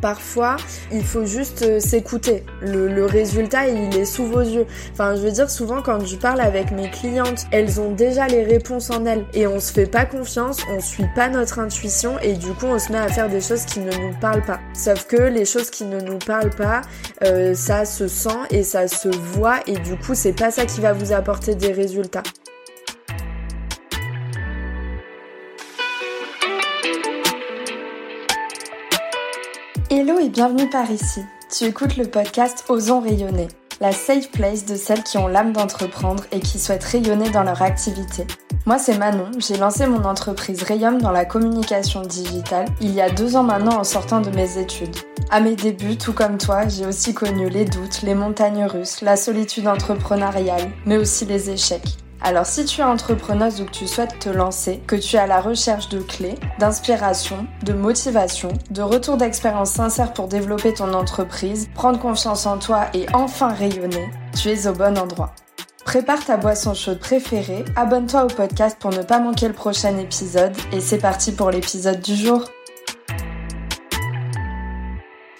Parfois, il faut juste euh, s'écouter. Le, résultat, il est sous vos yeux. Enfin, je veux dire, souvent quand je parle avec mes clientes, elles ont déjà les réponses en elles. Et on se fait pas confiance, on suit pas notre intuition et du coup, on se met à faire des choses qui ne nous parlent pas. Sauf que les choses qui ne nous parlent pas, euh, ça se sent et ça se voit et du coup, c'est pas ça qui va vous apporter des résultats. Bienvenue par ici. Tu écoutes le podcast Osons rayonner, la safe place de celles qui ont l'âme d'entreprendre et qui souhaitent rayonner dans leur activité. Moi c'est Manon, j'ai lancé mon entreprise Rayum dans la communication digitale il y a deux ans maintenant en sortant de mes études. À mes débuts, tout comme toi, j'ai aussi connu les doutes, les montagnes russes, la solitude entrepreneuriale, mais aussi les échecs. Alors si tu es entrepreneuse ou que tu souhaites te lancer, que tu es à la recherche de clés, d'inspiration, de motivation, de retour d'expérience sincère pour développer ton entreprise, prendre confiance en toi et enfin rayonner, tu es au bon endroit. Prépare ta boisson chaude préférée, abonne-toi au podcast pour ne pas manquer le prochain épisode et c'est parti pour l'épisode du jour.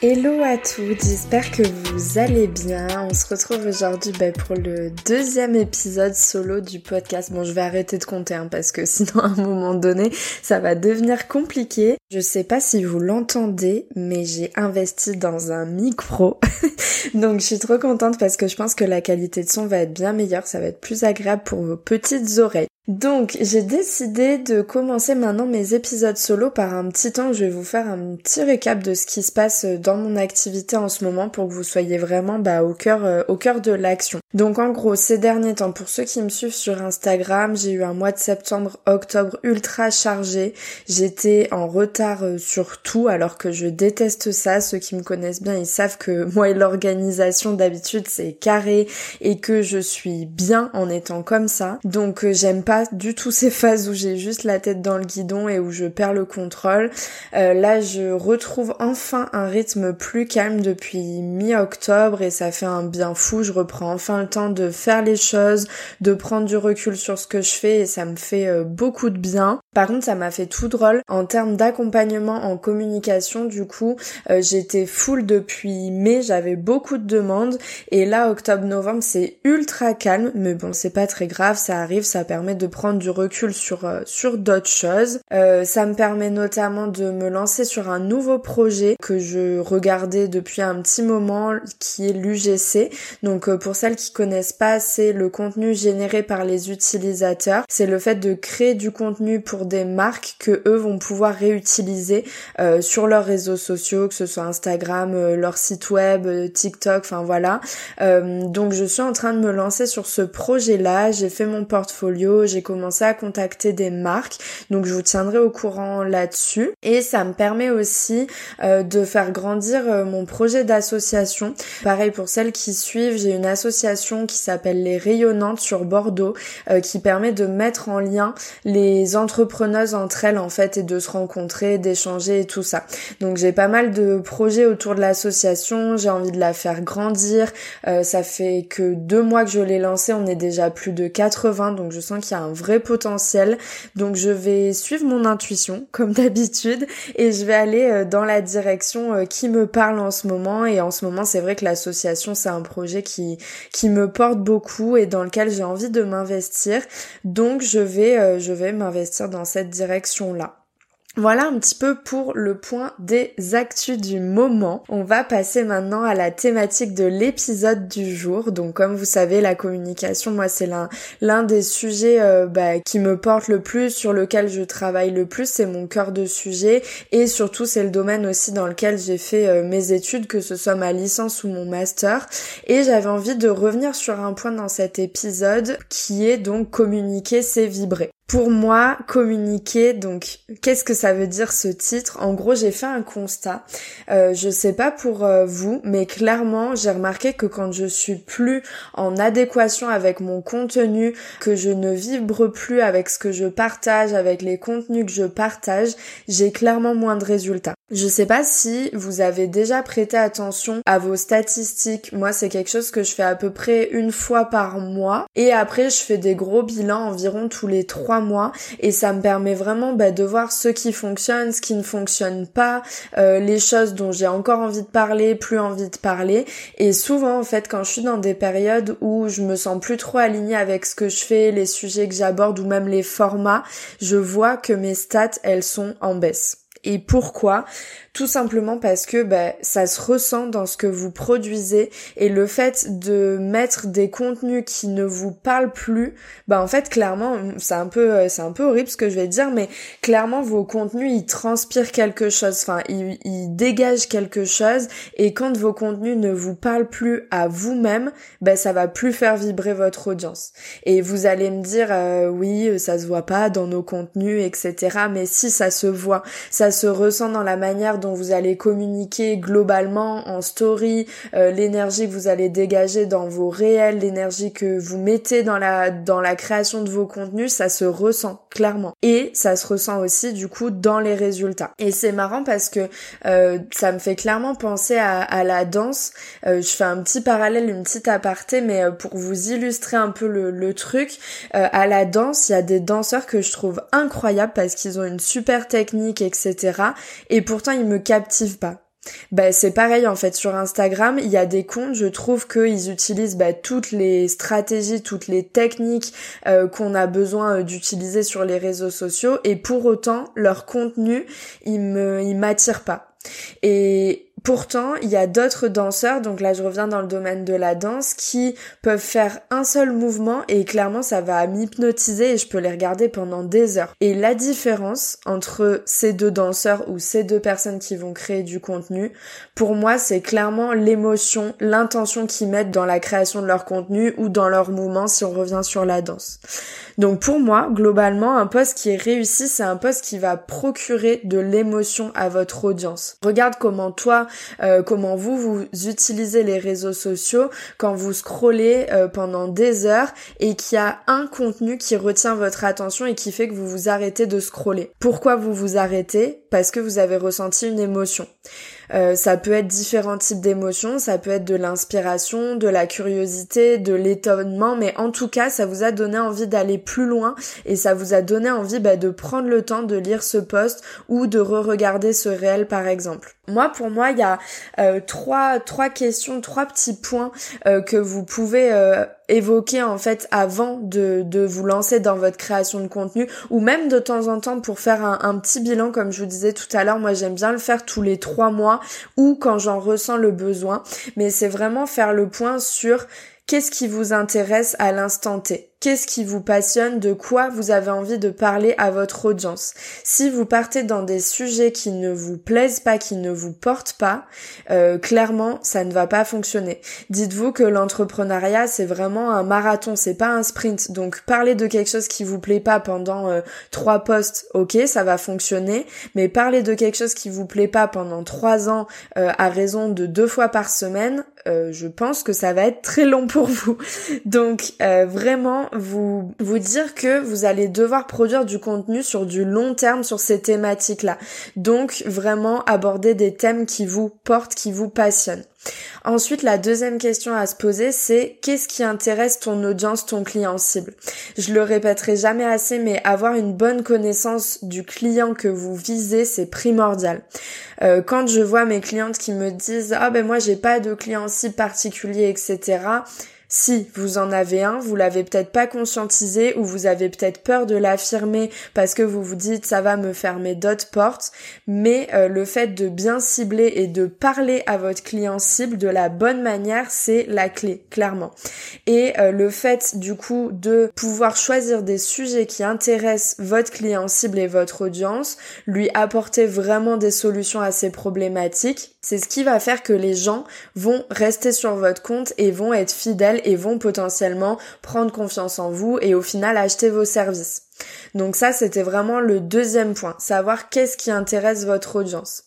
Hello à tous, j'espère que vous allez bien. On se retrouve aujourd'hui bah, pour le deuxième épisode solo du podcast. Bon, je vais arrêter de compter hein, parce que sinon à un moment donné, ça va devenir compliqué. Je sais pas si vous l'entendez, mais j'ai investi dans un micro. Donc je suis trop contente parce que je pense que la qualité de son va être bien meilleure, ça va être plus agréable pour vos petites oreilles. Donc j'ai décidé de commencer maintenant mes épisodes solo par un petit temps je vais vous faire un petit récap de ce qui se passe dans mon activité en ce moment pour que vous soyez vraiment bah, au cœur euh, au cœur de l'action. Donc en gros ces derniers temps pour ceux qui me suivent sur Instagram j'ai eu un mois de septembre octobre ultra chargé. J'étais en retard euh, sur tout alors que je déteste ça. Ceux qui me connaissent bien ils savent que moi et l'organisation d'habitude c'est carré et que je suis bien en étant comme ça. Donc euh, j'aime pas du tout ces phases où j'ai juste la tête dans le guidon et où je perds le contrôle. Euh, là, je retrouve enfin un rythme plus calme depuis mi-octobre et ça fait un bien fou. Je reprends enfin le temps de faire les choses, de prendre du recul sur ce que je fais et ça me fait euh, beaucoup de bien. Par contre, ça m'a fait tout drôle en termes d'accompagnement en communication. Du coup, euh, j'étais full depuis mai, j'avais beaucoup de demandes et là, octobre-novembre, c'est ultra calme, mais bon, c'est pas très grave, ça arrive, ça permet de prendre du recul sur euh, sur d'autres choses. Euh, ça me permet notamment de me lancer sur un nouveau projet que je regardais depuis un petit moment qui est l'UGC. Donc euh, pour celles qui connaissent pas, c'est le contenu généré par les utilisateurs. C'est le fait de créer du contenu pour des marques que eux vont pouvoir réutiliser sur leurs réseaux sociaux, que ce soit Instagram, leur site web, TikTok, enfin voilà. donc je suis en train de me lancer sur ce projet-là. J'ai fait mon portfolio, j'ai commencé à contacter des marques. Donc je vous tiendrai au courant là-dessus. Et ça me permet aussi euh, de faire grandir euh, mon projet d'association. Pareil pour celles qui suivent, j'ai une association qui s'appelle Les Rayonnantes sur Bordeaux euh, qui permet de mettre en lien les entrepreneuses entre elles en fait et de se rencontrer, d'échanger et tout ça. Donc j'ai pas mal de projets autour de l'association, j'ai envie de la faire grandir. ça fait que deux mois que je l'ai lancée, on est déjà plus de 80 donc je sens qu'il y a un vrai potentiel. Donc je vais suivre mon intuition comme d'habitude et je vais aller euh, dans la direction euh, qui me parle en ce moment et en ce moment c'est vrai que l'association c'est un projet qui qui me porte beaucoup et dans lequel j'ai envie de m'investir. Donc je vais euh, je vais m'investir dans cette direction là. Voilà un petit peu pour le point des actus du moment. On va passer maintenant à la thématique de l'épisode du jour. Donc comme vous savez, la communication, moi c'est l'un des sujets euh, bah, qui me porte le plus, sur lequel je travaille le plus, c'est mon cœur de sujet et surtout c'est le domaine aussi dans lequel j'ai fait euh, mes études, que ce soit ma licence ou mon master. Et j'avais envie de revenir sur un point dans cet épisode qui est donc communiquer, c'est vibrer. Pour moi, communiquer, donc qu'est-ce que ça veut dire ce titre? En gros, j'ai fait un constat. Euh, je sais pas pour euh, vous, mais clairement, j'ai remarqué que quand je suis plus en adéquation avec mon contenu, que je ne vibre plus avec ce que je partage, avec les contenus que je partage, j'ai clairement moins de résultats. Je sais pas si vous avez déjà prêté attention à vos statistiques. Moi, c'est quelque chose que je fais à peu près une fois par mois. Et après, je fais des gros bilans environ tous les trois mois. Et ça me permet vraiment bah, de voir ce qui fonctionne, ce qui ne fonctionne pas, euh, les choses dont j'ai encore envie de parler, plus envie de parler. Et souvent, en fait, quand je suis dans des périodes où je me sens plus trop alignée avec ce que je fais, les sujets que j'aborde ou même les formats, je vois que mes stats, elles sont en baisse. Et pourquoi? Tout simplement parce que bah, ça se ressent dans ce que vous produisez et le fait de mettre des contenus qui ne vous parlent plus, bah en fait clairement c'est un peu euh, c'est un peu horrible ce que je vais dire mais clairement vos contenus ils transpirent quelque chose, enfin ils, ils dégagent quelque chose et quand vos contenus ne vous parlent plus à vous-même, bah ça va plus faire vibrer votre audience. Et vous allez me dire euh, oui ça se voit pas dans nos contenus etc. Mais si ça se voit, ça se ressent dans la manière dont vous allez communiquer globalement en story, euh, l'énergie que vous allez dégager dans vos réels, l'énergie que vous mettez dans la dans la création de vos contenus, ça se ressent clairement. Et ça se ressent aussi du coup dans les résultats. Et c'est marrant parce que euh, ça me fait clairement penser à, la danse. Euh, je fais un petit parallèle, une petite aparté, mais pour vous illustrer un peu le, le truc, à la danse, il y a des danseurs que je trouve incroyables parce qu'ils ont une super technique, etc. Et pourtant, ils me captive pas. Bah, c'est pareil en fait sur Instagram, il y a des comptes, je trouve qu'ils utilisent bah, toutes les stratégies, toutes les techniques euh, qu'on a besoin euh, d'utiliser sur les réseaux sociaux et pour autant leur contenu, il me il m'attire pas. Et Pourtant, il y a d'autres danseurs, donc là je reviens dans le domaine de la danse, qui peuvent faire un seul mouvement et clairement ça va m'hypnotiser et je peux les regarder pendant des heures. Et la différence entre ces deux danseurs ou ces deux personnes qui vont créer du contenu, pour moi c'est clairement l'émotion, l'intention qu'ils mettent dans la création de leur contenu ou dans leur mouvement si on revient sur la danse. Donc pour moi, globalement, un poste qui est réussi, c'est un poste qui va procurer de l'émotion à votre audience. Regarde comment toi, euh, comment vous, vous utilisez les réseaux sociaux quand vous scrollez euh, pendant des heures et qu'il y a un contenu qui retient votre attention et qui fait que vous vous arrêtez de scroller. Pourquoi vous vous arrêtez? Parce que vous avez ressenti une émotion. Euh, ça peut être différents types d'émotions, ça peut être de l'inspiration, de la curiosité, de l'étonnement, mais en tout cas, ça vous a donné envie d'aller plus loin et ça vous a donné envie bah, de prendre le temps de lire ce post ou de re-regarder ce réel par exemple. Moi, pour moi, il y a euh, trois trois questions, trois petits points euh, que vous pouvez évoquer en fait avant de, de vous lancer dans votre création de contenu ou même de temps en temps pour faire un, un petit bilan comme je vous disais tout à l'heure moi j'aime bien le faire tous les trois mois ou quand j'en ressens le besoin. Mais c'est vraiment faire le point sur qu'est-ce qui vous intéresse à l'instant T Qu'est-ce qui vous passionne? De quoi vous avez envie de parler à votre audience? Si vous partez dans des sujets qui ne vous plaisent pas, qui ne vous portent pas, euh, clairement, ça ne va pas fonctionner. Dites-vous que l'entrepreneuriat, c'est vraiment un marathon, c'est pas un sprint. Donc, parler de quelque chose qui vous plaît pas pendant euh, trois postes, ok, ça va fonctionner. Mais parler de quelque chose qui vous plaît pas pendant trois ans euh, à raison de deux fois par semaine, je pense que ça va être très long pour vous. Donc, vraiment vous vous dire que vous allez devoir produire du contenu sur du long terme sur ces thématiques-là. Donc vraiment aborder des thèmes qui vous portent, qui vous passionnent. Ensuite, la deuxième question à se poser, c'est qu'est-ce qui intéresse ton audience, ton client cible? Je le répéterai jamais assez, mais avoir une bonne connaissance du client que vous visez, c'est primordial. Euh, quand je vois mes clientes qui me disent ah ben moi j'ai pas de client cible particulier, etc si vous en avez un, vous l'avez peut-être pas conscientisé ou vous avez peut-être peur de l'affirmer parce que vous vous dites ça va me fermer d'autres portes, mais euh, le fait de bien cibler et de parler à votre client cible de la bonne manière, c'est la clé, clairement. Et euh, le fait du coup de pouvoir choisir des sujets qui intéressent votre client cible et votre audience, lui apporter vraiment des solutions à ces problématiques, c'est ce qui va faire que les gens vont rester sur votre compte et vont être fidèles et vont potentiellement prendre confiance en vous et au final acheter vos services. Donc ça, c'était vraiment le deuxième point, savoir qu'est-ce qui intéresse votre audience.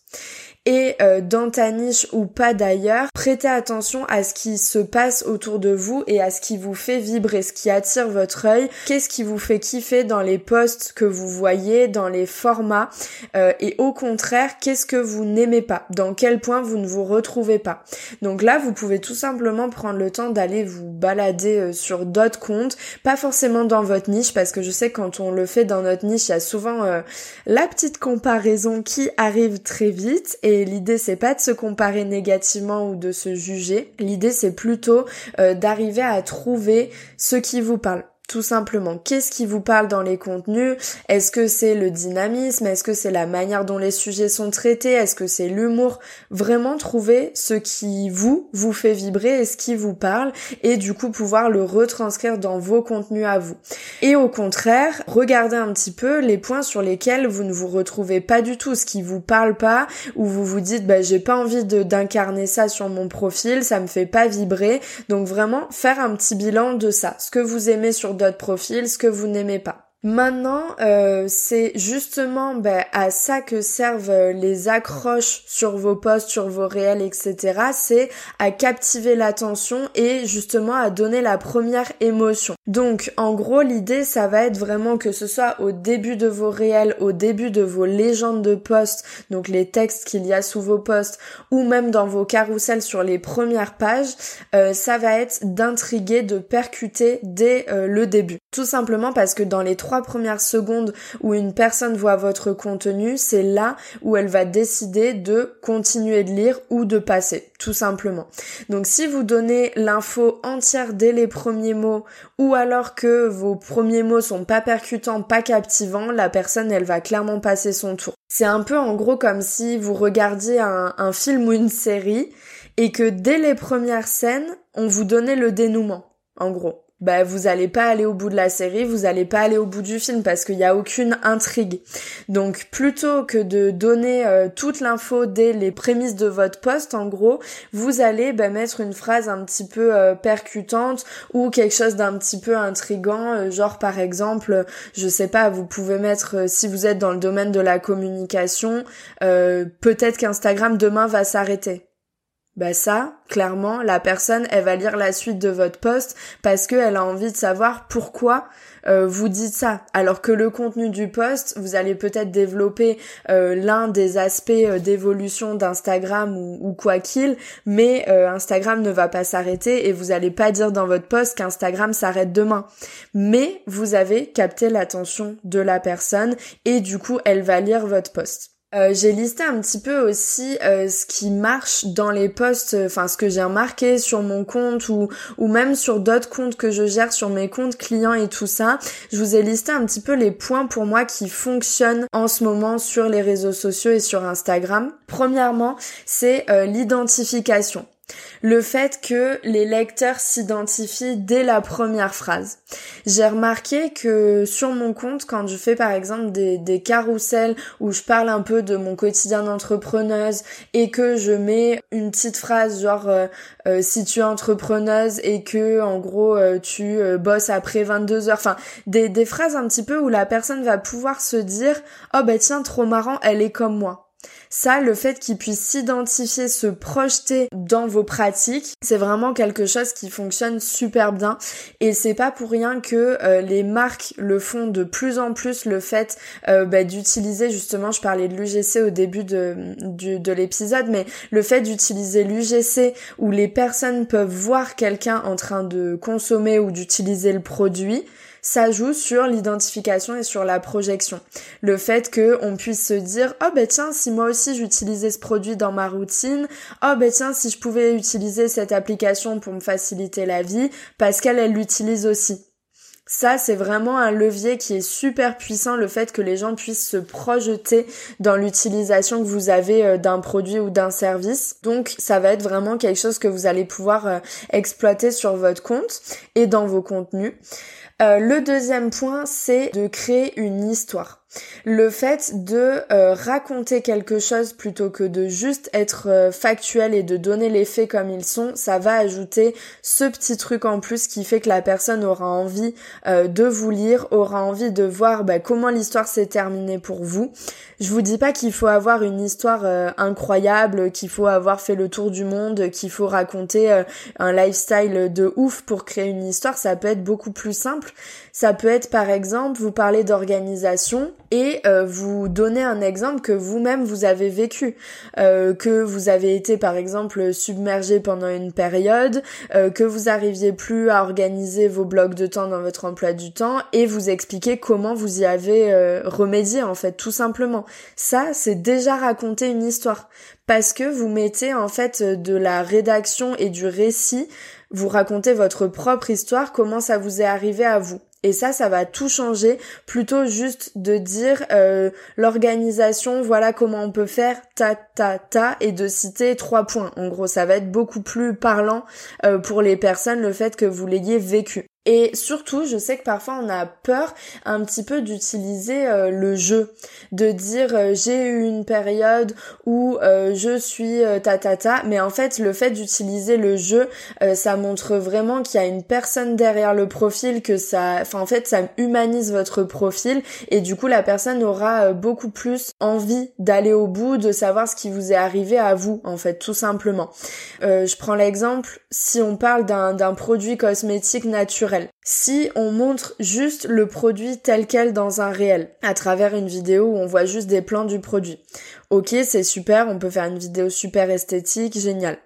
Et euh, dans ta niche ou pas d'ailleurs, prêtez attention à ce qui se passe autour de vous et à ce qui vous fait vibrer, ce qui attire votre œil, qu'est-ce qui vous fait kiffer dans les posts que vous voyez, dans les formats, euh, et au contraire, qu'est-ce que vous n'aimez pas, dans quel point vous ne vous retrouvez pas? Donc là, vous pouvez tout simplement prendre le temps d'aller vous balader euh, sur d'autres comptes, pas forcément dans votre niche, parce que je sais quand on le fait dans notre niche, il y a souvent euh, la petite comparaison qui arrive très vite, et l'idée c'est pas de se comparer négativement ou de se juger, l'idée c'est plutôt d'arriver à trouver ce qui vous parle tout simplement. Qu'est-ce qui vous parle dans les contenus? Est-ce que c'est le dynamisme? Est-ce que c'est la manière dont les sujets sont traités? Est-ce que c'est l'humour? Vraiment trouver ce qui vous, vous fait vibrer et ce qui vous parle et du coup pouvoir le retranscrire dans vos contenus à vous. Et au contraire, regardez un petit peu les points sur lesquels vous ne vous retrouvez pas du tout, ce qui vous parle pas, ou vous vous dites bah j'ai pas envie d'incarner ça sur mon profil, ça me fait pas vibrer. Donc vraiment faire un petit bilan de ça. Ce que vous aimez sur votre profil, ce que vous n'aimez pas. Maintenant, euh, c'est justement ben, à ça que servent euh, les accroches sur vos posts, sur vos réels, etc. C'est à captiver l'attention et justement à donner la première émotion. Donc, en gros, l'idée, ça va être vraiment que ce soit au début de vos réels, au début de vos légendes de posts, donc les textes qu'il y a sous vos posts, ou même dans vos carousels sur les premières pages, euh, ça va être d'intriguer, de percuter dès le début. Tout simplement parce que dans les trois premières secondes où une personne voit votre contenu, c'est là où elle va décider de continuer de lire ou de passer, tout simplement. Donc si vous donnez l'info entière dès les premiers mots ou alors que vos premiers mots sont pas percutants, pas captivants, la personne elle va clairement passer son tour. C'est un peu en gros comme si vous regardiez un film ou une série et que dès les premières scènes, on vous donnait le dénouement, en gros bah vous allez pas aller au bout de la série, vous allez pas aller au bout du film parce qu'il y a aucune intrigue. Donc plutôt que de donner euh, toute l'info dès les prémices de votre poste, en gros, vous allez bah, mettre une phrase un petit peu euh, percutante ou quelque chose d'un petit peu intrigant, euh, genre par exemple, je sais pas, vous pouvez mettre si vous êtes dans le domaine de la communication, peut-être qu'Instagram demain va s'arrêter bah ça, clairement, la personne, elle va lire la suite de votre post parce qu'elle a envie de savoir pourquoi euh, vous dites ça. Alors que le contenu du post, vous allez peut-être développer euh, l'un des aspects euh, d'évolution d'Instagram ou, quoi qu'il, mais Instagram ne va pas s'arrêter et vous allez pas dire dans votre post qu'Instagram s'arrête demain. Mais vous avez capté l'attention de la personne et du coup, elle va lire votre post. Euh, j'ai listé un petit peu aussi euh, ce qui marche dans les posts, euh, enfin ce que j'ai remarqué sur mon compte ou, ou même sur d'autres comptes que je gère sur mes comptes clients et tout ça. Je vous ai listé un petit peu les points pour moi qui fonctionnent en ce moment sur les réseaux sociaux et sur Instagram. Premièrement, c'est l'identification le fait que les lecteurs s'identifient dès la première phrase. J'ai remarqué que sur mon compte, quand je fais par exemple des, des carousels où je parle un peu de mon quotidien d'entrepreneuse et que je mets une petite phrase genre euh, euh, si tu es entrepreneuse et que en gros euh, tu bosses après 22 heures, enfin des, des phrases un petit peu où la personne va pouvoir se dire oh bah tiens trop marrant elle est comme moi ça, le fait qu'ils puissent s'identifier, se projeter dans vos pratiques, c'est vraiment quelque chose qui fonctionne super bien. Et c'est pas pour rien que euh, les marques le font de plus en plus, le fait euh, bah, d'utiliser justement, je parlais de l'UGC au début de, de l'épisode, mais le fait d'utiliser l'UGC où les personnes peuvent voir quelqu'un en train de consommer ou d'utiliser le produit, ça joue sur l'identification et sur la projection. Le fait que on puisse se dire oh ben tiens si moi aussi j'utilisais ce produit dans ma routine, oh ben tiens si je pouvais utiliser cette application pour me faciliter la vie qu'elle elle l'utilise aussi. Ça, c'est vraiment un levier qui est super puissant, le fait que les gens puissent se projeter dans l'utilisation que vous avez euh, d'un produit ou d'un service. Donc, ça va être vraiment quelque chose que vous allez pouvoir euh, exploiter sur votre compte et dans vos contenus. Euh, le deuxième point, c'est de créer une histoire. Le fait de euh, raconter quelque chose plutôt que de juste être euh, factuel et de donner les faits comme ils sont, ça va ajouter ce petit truc en plus qui fait que la personne aura envie de vous lire, aura envie de voir bah, comment l'histoire s'est terminée pour vous. Je vous dis pas qu'il faut avoir une histoire incroyable, qu'il faut avoir fait le tour du monde, qu'il faut raconter un lifestyle de ouf pour créer une histoire. Ça peut être beaucoup plus simple. Ça peut être par exemple, vous parlez d'organisation et euh, vous donnez un exemple que vous-même vous avez vécu, euh, que vous avez été par exemple submergé pendant une période, euh, que vous arriviez plus à organiser vos blocs de temps dans votre emploi du temps et vous expliquer comment vous y avez remédié en fait tout simplement. Ça, c'est déjà raconter une histoire parce que vous mettez en fait de la rédaction et du récit, vous racontez votre propre histoire, comment ça vous est arrivé à vous. Et ça, ça va tout changer. Plutôt juste de dire euh, l'organisation, voilà comment on peut faire ta ta ta et de citer trois points. En gros, ça va être beaucoup plus parlant euh, pour les personnes le fait que vous l'ayez vécu. Et surtout, je sais que parfois on a peur un petit peu d'utiliser euh, le jeu, de dire euh, j'ai eu une période où euh, je suis ta ta ta, mais en fait le fait d'utiliser le jeu, ça montre vraiment qu'il y a une personne derrière le profil, que ça, en fait ça humanise votre profil et du coup la personne aura beaucoup plus envie d'aller au bout, de savoir ce qui vous est arrivé à vous en fait tout simplement. je prends l'exemple si on parle d'un produit cosmétique naturel si on montre juste le produit tel quel dans un réel, à travers une vidéo où on voit juste des plans du produit. Ok, c'est super, on peut faire une vidéo super esthétique, génial.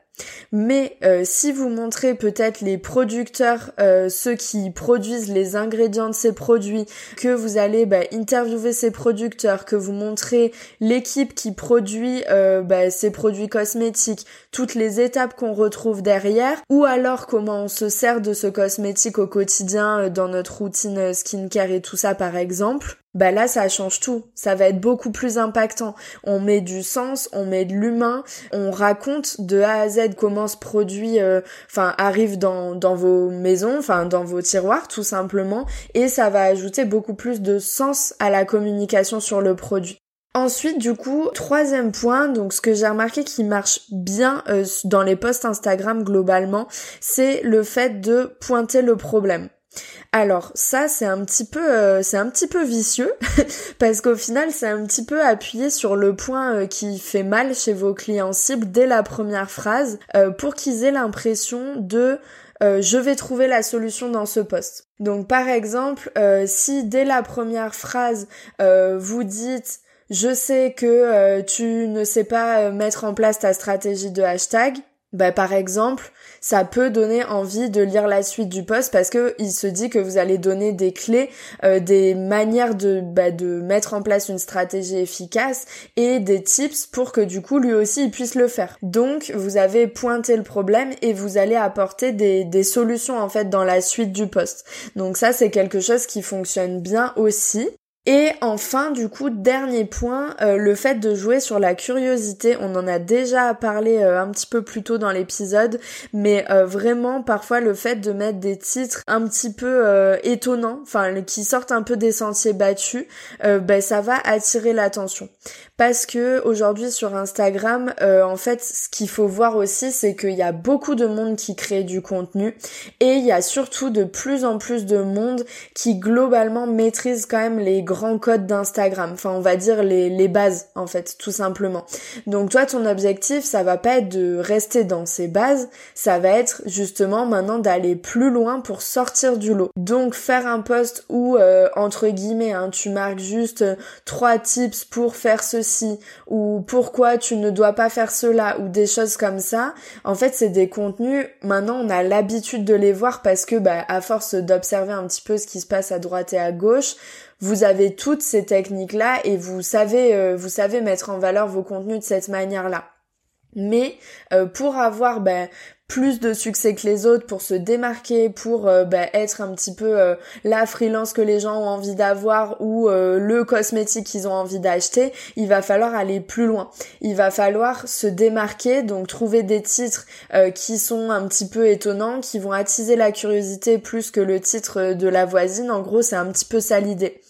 Mais euh, si vous montrez peut-être les producteurs, euh, ceux qui produisent les ingrédients de ces produits, que vous allez bah, interviewer ces producteurs, que vous montrez l'équipe qui produit euh, bah, ces produits cosmétiques, toutes les étapes qu'on retrouve derrière, ou alors comment on se sert de ce cosmétique au quotidien dans notre routine skincare et tout ça par exemple, bah là ça change tout, ça va être beaucoup plus impactant. On met du sens, on met de l'humain, on raconte de A à Z comment ce produit euh, enfin arrive dans dans vos maisons, enfin dans vos tiroirs tout simplement et ça va ajouter beaucoup plus de sens à la communication sur le produit. Ensuite, du coup, troisième point, donc ce que j'ai remarqué qui marche bien euh, dans les posts Instagram globalement, c'est le fait de pointer le problème. Alors ça c'est un petit peu euh, c'est un petit peu vicieux parce qu'au final c'est un petit peu appuyé sur le point euh, qui fait mal chez vos clients cibles dès la première phrase euh, pour qu'ils aient l'impression de je vais trouver la solution dans ce poste. Donc par exemple, si dès la première phrase vous dites je sais que tu ne sais pas mettre en place ta stratégie de hashtag, bah, par exemple, ça peut donner envie de lire la suite du post parce que il se dit que vous allez donner des clés, euh, des manières de, bah, de mettre en place une stratégie efficace et des tips pour que du coup lui aussi il puisse le faire. Donc vous avez pointé le problème et vous allez apporter des, des solutions en fait dans la suite du post. Donc ça c'est quelque chose qui fonctionne bien aussi. Et enfin, du coup, dernier point, euh, le fait de jouer sur la curiosité. On en a déjà parlé euh, un petit peu plus tôt dans l'épisode, mais euh, vraiment parfois le fait de mettre des titres un petit peu étonnants, enfin qui sortent un peu des sentiers battus, ben ça va attirer l'attention parce que aujourd'hui sur Instagram, euh, en fait, ce qu'il faut voir aussi, c'est qu'il y a beaucoup de monde qui crée du contenu et il y a surtout de plus en plus de monde qui globalement maîtrise quand même les grands codes d'Instagram. Enfin, on va dire les, les bases, en fait, tout simplement. Donc toi, ton objectif, ça va pas être de rester dans ces bases, ça va être justement maintenant d'aller plus loin pour sortir du lot. Donc faire un post où, euh, entre guillemets, hein, tu marques juste euh, trois tips pour faire ce ou pourquoi tu ne dois pas faire cela ou des choses comme ça. En fait, c'est des contenus, maintenant on a l'habitude de les voir parce que bah à force d'observer un petit peu ce qui se passe à droite et à gauche, vous avez toutes ces techniques là et vous savez euh, vous savez mettre en valeur vos contenus de cette manière-là. Mais euh, pour avoir ben, plus de succès que les autres pour se démarquer, pour euh, bah, être un petit peu euh, la freelance que les gens ont envie d'avoir ou le cosmétique qu'ils ont envie d'acheter, il va falloir aller plus loin. Il va falloir se démarquer, donc trouver des titres qui sont un petit peu étonnants, qui vont attiser la curiosité plus que le titre de la voisine. En gros, c'est un petit peu ça l'idée.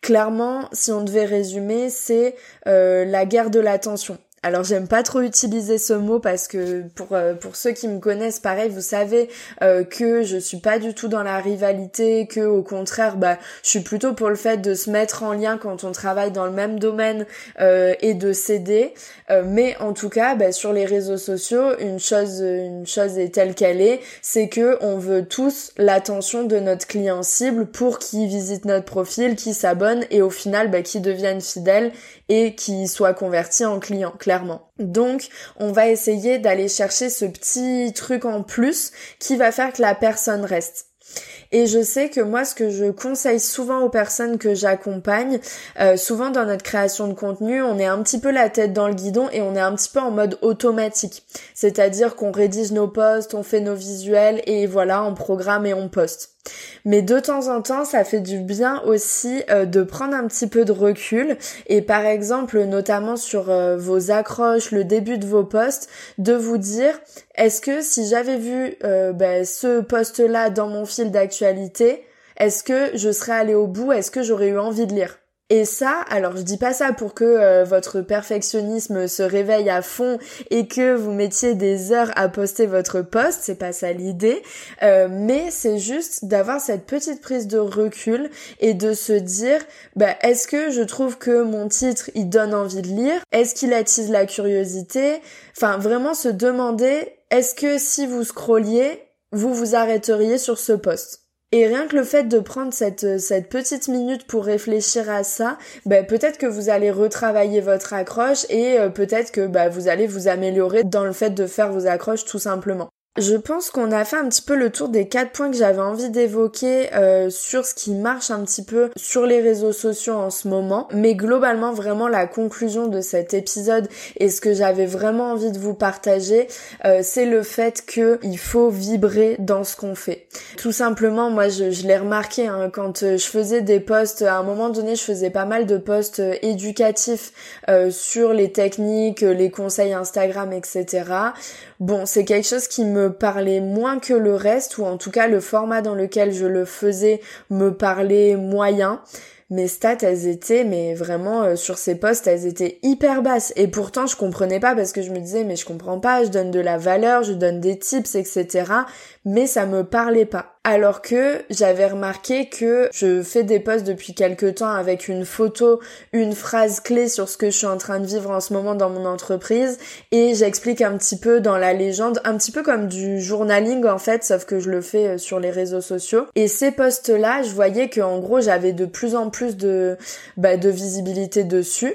Clairement, si on devait résumer, c'est la guerre de l'attention. Alors j'aime pas trop utiliser ce mot parce que pour euh, pour ceux qui me connaissent pareil vous savez euh, que je suis pas du tout dans la rivalité que au contraire bah je suis plutôt pour le fait de se mettre en lien quand on travaille dans le même domaine euh, et de s'aider. Mais en tout cas bah, sur les réseaux sociaux une chose une chose est telle qu'elle est c'est que on veut tous l'attention de notre client cible pour qu'il visite notre profil qui s'abonne et au final bah, qui devienne fidèle et qui soit converti en client Donc, on va essayer d'aller chercher ce petit truc en plus qui va faire que la personne reste. Et je sais que moi, ce que je conseille souvent aux personnes que j'accompagne, euh, souvent dans notre création de contenu, on est un petit peu la tête dans le guidon et on est un petit peu en mode automatique. C'est-à-dire qu'on rédige nos posts, on fait nos visuels et voilà, on programme et on poste. Mais de temps en temps, ça fait du bien aussi euh, de prendre un petit peu de recul et par exemple, notamment sur euh, vos accroches, le début de vos posts, de vous dire est-ce que si j'avais vu euh, ben, ce post-là dans mon fil d'actualité, est-ce que je serais allée au bout? Est-ce que j'aurais eu envie de lire? Et ça, alors je dis pas ça pour que euh, votre perfectionnisme se réveille à fond et que vous mettiez des heures à poster votre post, c'est pas ça l'idée, euh, mais c'est juste d'avoir cette petite prise de recul et de se dire, bah, est-ce que je trouve que mon titre il donne envie de lire, est-ce qu'il attise la curiosité, enfin vraiment se demander, est-ce que si vous scrolliez, vous vous arrêteriez sur ce post et rien que le fait de prendre cette, cette petite minute pour réfléchir à ça, ben peut-être que vous allez retravailler votre accroche et euh, peut-être que bah, vous allez vous améliorer dans le fait de faire vos accroches tout simplement. Je pense qu'on a fait un petit peu le tour des quatre points que j'avais envie d'évoquer euh, sur ce qui marche un petit peu sur les réseaux sociaux en ce moment. Mais globalement, vraiment la conclusion de cet épisode et ce que j'avais vraiment envie de vous partager, euh, c'est le fait que il faut vibrer dans ce qu'on fait. Tout simplement, moi, je, je l'ai remarqué hein, quand euh, je faisais des posts. À un moment donné, je faisais pas mal de posts éducatifs sur les techniques, les conseils Instagram, etc. Bon, c'est quelque chose qui me parlait moins que le reste, ou en tout cas le format dans lequel je le faisais me parlait moyen. Mes stats elles étaient mais vraiment euh, sur ces postes elles étaient hyper basses. Et pourtant je comprenais pas parce que je me disais mais je comprends pas je donne de la valeur je donne des tips etc mais ça me parlait pas alors que j'avais remarqué que je fais des posts depuis quelques temps avec une photo, une phrase clé sur ce que je suis en train de vivre en ce moment dans mon entreprise et j'explique un petit peu dans la légende, un petit peu comme du journaling en fait, sauf que je le fais euh, sur les réseaux sociaux. Et ces posts-là, je voyais que en gros j'avais de plus en plus de, bah, de visibilité dessus.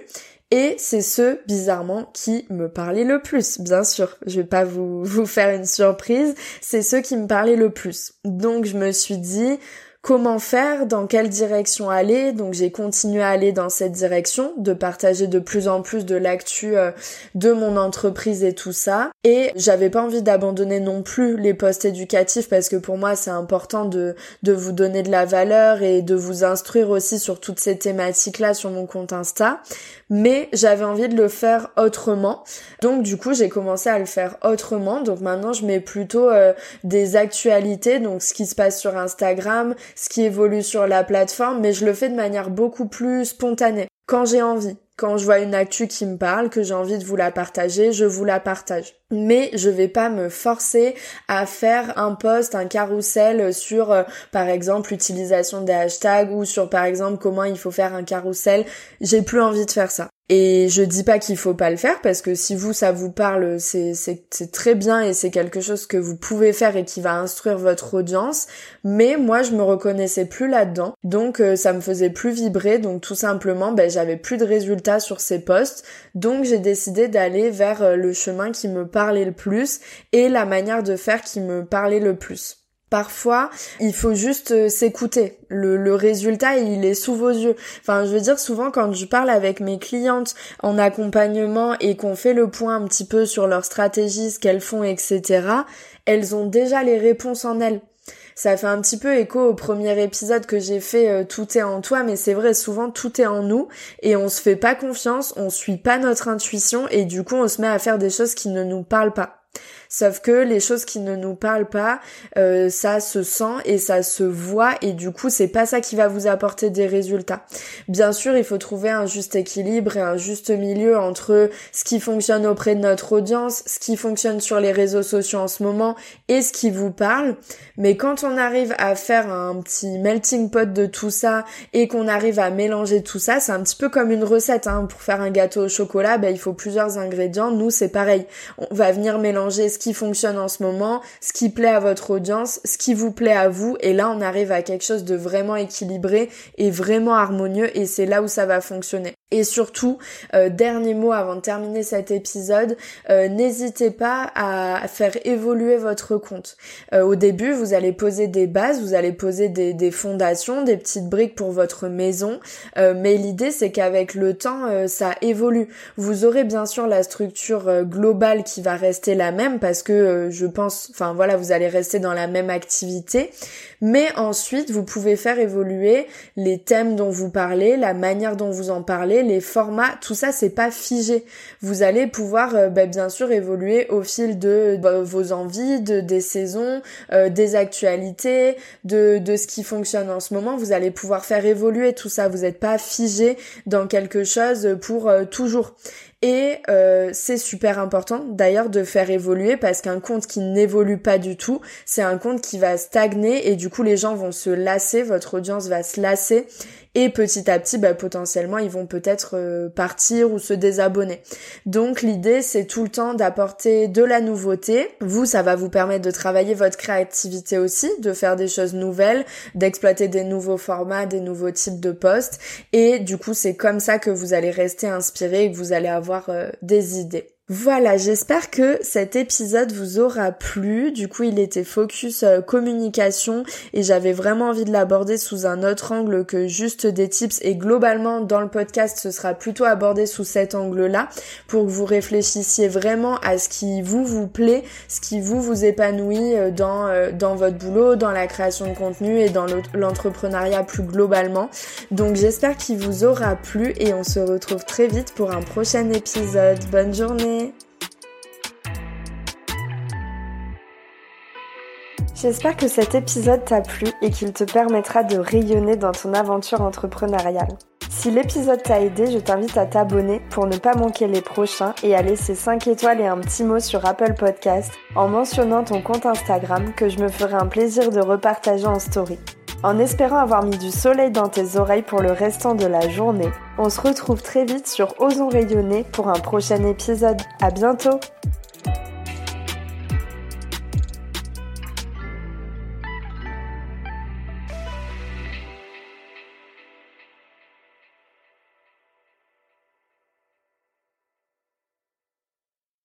Et c'est ceux, bizarrement, qui me parlaient le plus. Bien sûr, je vais pas vous, vous faire une surprise, c'est ceux qui me parlaient le plus. Donc je me suis dit, comment faire, dans quelle direction aller. Donc j'ai continué à aller dans cette direction, de partager de plus en plus de l'actu euh, de mon entreprise et tout ça. Et j'avais pas envie d'abandonner non plus les postes éducatifs parce que pour moi c'est important de, de vous donner de la valeur et de vous instruire aussi sur toutes ces thématiques là sur mon compte Insta. Mais j'avais envie de le faire autrement. Donc du coup j'ai commencé à le faire autrement. Donc maintenant je mets plutôt euh, des actualités, donc ce qui se passe sur Instagram, ce qui évolue sur la plateforme, mais je le fais de manière beaucoup plus spontanée. Quand j'ai envie, quand je vois une actu qui me parle, que j'ai envie de vous la partager, je vous la partage. Mais je vais pas me forcer à faire un post, un carrousel sur, euh, par exemple, l'utilisation des hashtags ou sur, par exemple, comment il faut faire un carrousel. J'ai plus envie de faire ça. Et je dis pas qu'il faut pas le faire parce que si vous ça vous parle, c'est c'est très bien et c'est quelque chose que vous pouvez faire et qui va instruire votre audience. Mais moi je me reconnaissais plus là-dedans, donc euh, ça me faisait plus vibrer. Donc tout simplement, ben j'avais plus de résultats sur ces posts. Donc j'ai décidé d'aller vers euh, le chemin qui me parlait le plus et la manière de faire qui me parlait le plus. Parfois, il faut juste euh, s'écouter. Le, le, résultat, il est sous vos yeux. Enfin, je veux dire, souvent quand je parle avec mes clientes en accompagnement et qu'on fait le point un petit peu sur leur stratégie, ce qu'elles font, etc., elles ont déjà les réponses en elles ça fait un petit peu écho au premier épisode que j'ai fait euh, tout est en toi mais c'est vrai souvent tout est en nous et on se fait pas confiance, on suit pas notre intuition et du coup on se met à faire des choses qui ne nous parlent pas. Sauf que les choses qui ne nous parlent pas, euh, ça se sent et ça se voit et du coup c'est pas ça qui va vous apporter des résultats. Bien sûr, il faut trouver un juste équilibre et un juste milieu entre ce qui fonctionne auprès de notre audience, ce qui fonctionne sur les réseaux sociaux en ce moment et ce qui vous parle. Mais quand on arrive à faire un petit melting pot de tout ça et qu'on arrive à mélanger tout ça, c'est un petit peu comme une recette. Hein. Pour faire un gâteau au chocolat, ben, il faut plusieurs ingrédients. Nous, c'est pareil. On va venir mélanger ce qui fonctionne en ce moment, ce qui plaît à votre audience, ce qui vous plaît à vous. Et là, on arrive à quelque chose de vraiment équilibré et vraiment harmonieux. Et c'est là où ça va fonctionner. Et surtout, euh, dernier mot avant de terminer cet épisode, euh, n'hésitez pas à faire évoluer votre compte. Euh, au début, vous allez poser des bases, vous allez poser des, des fondations, des petites briques pour votre maison, mais l'idée c'est qu'avec le temps, ça évolue. Vous aurez bien sûr la structure globale qui va rester la même parce que je pense, enfin voilà, vous allez rester dans la même activité, mais ensuite vous pouvez faire évoluer les thèmes dont vous parlez, la manière dont vous en parlez, les formats, tout ça c'est pas figé. Vous allez pouvoir euh, bah, bien sûr évoluer au fil de bah, vos envies, de des saisons, euh, des actualités, de, de ce qui fonctionne en ce moment. Vous allez pouvoir faire évoluer tout ça. Vous n'êtes pas figé dans quelque chose pour euh, toujours. Et c'est super important d'ailleurs de faire évoluer parce qu'un compte qui n'évolue pas du tout, c'est un compte qui va stagner et du coup les gens vont se lasser, votre audience va se lasser et petit à petit bah, potentiellement ils vont peut-être euh, partir ou se désabonner. Donc l'idée c'est tout le temps d'apporter de la nouveauté. Vous ça va vous permettre de travailler votre créativité aussi, de faire des choses nouvelles, d'exploiter des nouveaux formats, des nouveaux types de posts et du coup c'est comme ça que vous allez rester inspiré et que vous allez avoir euh, des idées. Voilà, j'espère que cet épisode vous aura plu. Du coup, il était focus euh, communication et j'avais vraiment envie de l'aborder sous un autre angle que juste des tips et globalement dans le podcast, ce sera plutôt abordé sous cet angle-là pour que vous réfléchissiez vraiment à ce qui vous vous plaît, ce qui vous vous épanouit euh, dans euh, dans votre boulot, dans la création de contenu et dans l'entrepreneuriat plus globalement. Donc, j'espère qu'il vous aura plu et on se retrouve très vite pour un prochain épisode. Bonne J'espère que cet épisode t'a plu et qu'il te permettra de rayonner dans ton aventure entrepreneuriale. Si l'épisode t'a aidé, je t'invite à t'abonner pour ne pas manquer les prochains et à laisser 5 étoiles et un petit mot sur Apple Podcast en mentionnant ton compte Instagram que je me ferai un plaisir de repartager en story. En espérant avoir mis du soleil dans tes oreilles pour le restant de la journée, on se retrouve très vite sur Osons rayonner pour un prochain épisode. À bientôt!